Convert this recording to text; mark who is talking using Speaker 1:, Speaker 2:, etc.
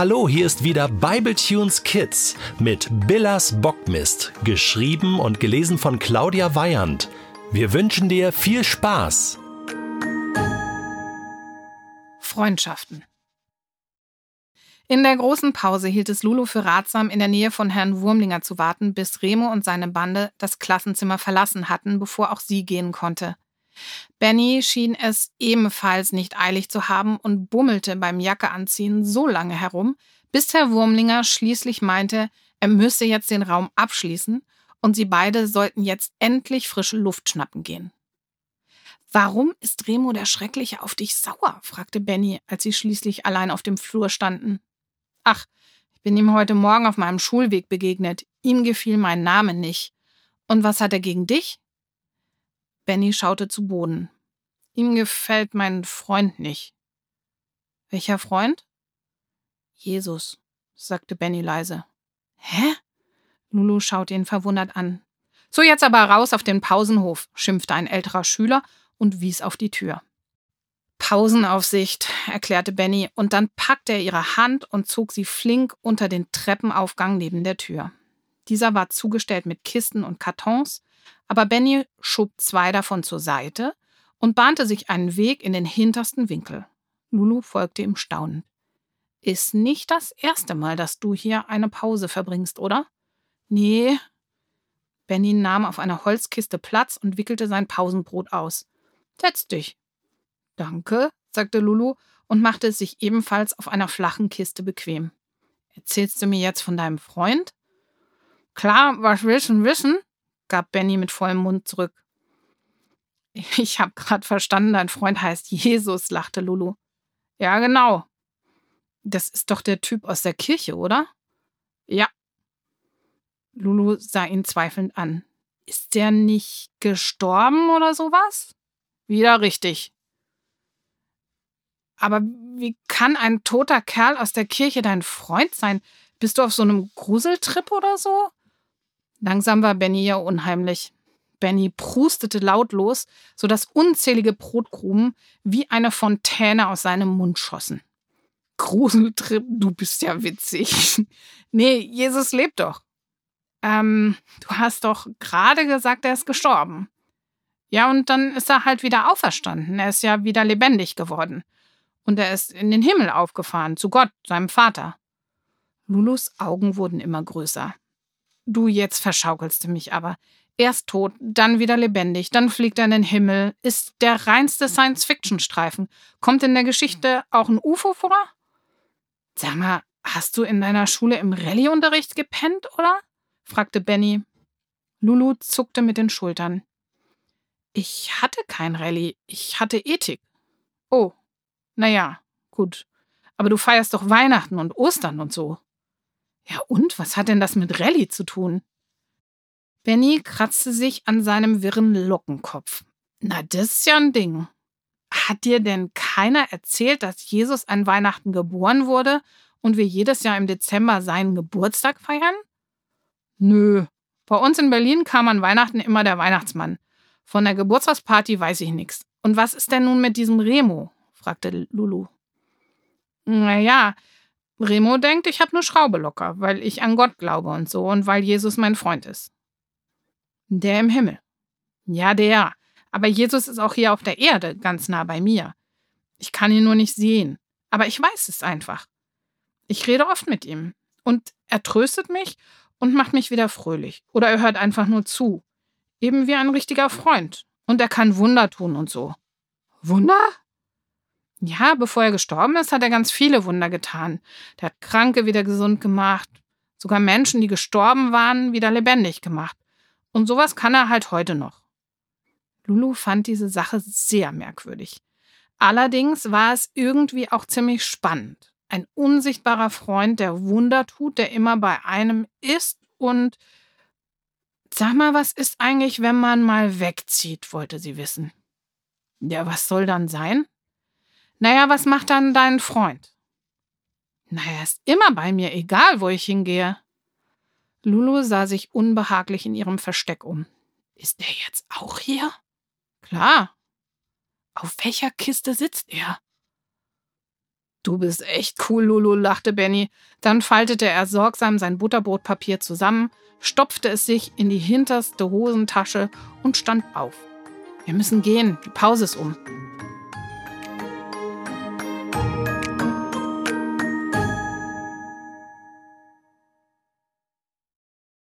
Speaker 1: Hallo, hier ist wieder Bibletunes Kids mit Billas Bockmist, geschrieben und gelesen von Claudia Weyand. Wir wünschen dir viel Spaß.
Speaker 2: Freundschaften. In der großen Pause hielt es Lulu für ratsam, in der Nähe von Herrn Wurmlinger zu warten, bis Remo und seine Bande das Klassenzimmer verlassen hatten, bevor auch sie gehen konnte. Benny schien es ebenfalls nicht eilig zu haben und bummelte beim Jackeanziehen so lange herum, bis Herr Wurmlinger schließlich meinte, er müsse jetzt den Raum abschließen und sie beide sollten jetzt endlich frische Luft schnappen gehen. Warum ist Remo der Schreckliche auf dich sauer? fragte Benny, als sie schließlich allein auf dem Flur standen. Ach, ich bin ihm heute Morgen auf meinem Schulweg begegnet. Ihm gefiel mein Name nicht. Und was hat er gegen dich? Benny schaute zu Boden. Ihm gefällt mein Freund nicht. Welcher Freund? Jesus, sagte Benny leise. Hä? Lulu schaute ihn verwundert an. So jetzt aber raus auf den Pausenhof, schimpfte ein älterer Schüler und wies auf die Tür. Pausenaufsicht, erklärte Benny, und dann packte er ihre Hand und zog sie flink unter den Treppenaufgang neben der Tür. Dieser war zugestellt mit Kisten und Kartons, aber Benny schob zwei davon zur Seite und bahnte sich einen Weg in den hintersten Winkel. Lulu folgte ihm staunend. Ist nicht das erste Mal, dass du hier eine Pause verbringst, oder? Nee. Benny nahm auf einer Holzkiste Platz und wickelte sein Pausenbrot aus. Setz dich. Danke, sagte Lulu und machte es sich ebenfalls auf einer flachen Kiste bequem. Erzählst du mir jetzt von deinem Freund? Klar, was willst du wissen? Gab Benny mit vollem Mund zurück. Ich hab grad verstanden, dein Freund heißt Jesus, lachte Lulu. Ja, genau. Das ist doch der Typ aus der Kirche, oder? Ja. Lulu sah ihn zweifelnd an. Ist der nicht gestorben oder sowas? Wieder richtig. Aber wie kann ein toter Kerl aus der Kirche dein Freund sein? Bist du auf so einem Gruseltrip oder so? Langsam war Benny ja unheimlich. Benny prustete lautlos, sodass unzählige Brotkrumen wie eine Fontäne aus seinem Mund schossen. Gruseltrip, du bist ja witzig. nee, Jesus lebt doch. Ähm, du hast doch gerade gesagt, er ist gestorben. Ja, und dann ist er halt wieder auferstanden. Er ist ja wieder lebendig geworden. Und er ist in den Himmel aufgefahren, zu Gott, seinem Vater. Lulus Augen wurden immer größer. Du jetzt verschaukelst du mich aber. Erst tot, dann wieder lebendig, dann fliegt er in den Himmel. Ist der reinste Science-Fiction-Streifen. Kommt in der Geschichte auch ein UFO vor? Sag mal, hast du in deiner Schule im Rallye-Unterricht gepennt, oder? fragte Benny. Lulu zuckte mit den Schultern. Ich hatte kein Rallye, ich hatte Ethik. Oh, naja, gut. Aber du feierst doch Weihnachten und Ostern und so. Ja, und was hat denn das mit Rallye zu tun? Benny kratzte sich an seinem wirren Lockenkopf. Na, das ist ja ein Ding. Hat dir denn keiner erzählt, dass Jesus an Weihnachten geboren wurde und wir jedes Jahr im Dezember seinen Geburtstag feiern? Nö. Bei uns in Berlin kam an Weihnachten immer der Weihnachtsmann. Von der Geburtstagsparty weiß ich nichts. Und was ist denn nun mit diesem Remo? fragte Lulu. Naja, Remo denkt, ich habe eine Schraube locker, weil ich an Gott glaube und so und weil Jesus mein Freund ist. Der im Himmel. Ja, der. Aber Jesus ist auch hier auf der Erde, ganz nah bei mir. Ich kann ihn nur nicht sehen. Aber ich weiß es einfach. Ich rede oft mit ihm. Und er tröstet mich und macht mich wieder fröhlich. Oder er hört einfach nur zu. Eben wie ein richtiger Freund. Und er kann Wunder tun und so. Wunder? Ja, bevor er gestorben ist, hat er ganz viele Wunder getan. Der hat Kranke wieder gesund gemacht, sogar Menschen, die gestorben waren, wieder lebendig gemacht. Und sowas kann er halt heute noch. Lulu fand diese Sache sehr merkwürdig. Allerdings war es irgendwie auch ziemlich spannend. Ein unsichtbarer Freund, der Wunder tut, der immer bei einem ist und Sag mal, was ist eigentlich, wenn man mal wegzieht, wollte sie wissen. Ja, was soll dann sein? Naja, was macht dann dein Freund? Naja, ist immer bei mir, egal wo ich hingehe. Lulu sah sich unbehaglich in ihrem Versteck um. Ist er jetzt auch hier? Klar. Auf welcher Kiste sitzt er? Du bist echt cool, Lulu, lachte Benny. Dann faltete er sorgsam sein Butterbrotpapier zusammen, stopfte es sich in die hinterste Hosentasche und stand auf. Wir müssen gehen, die Pause ist um.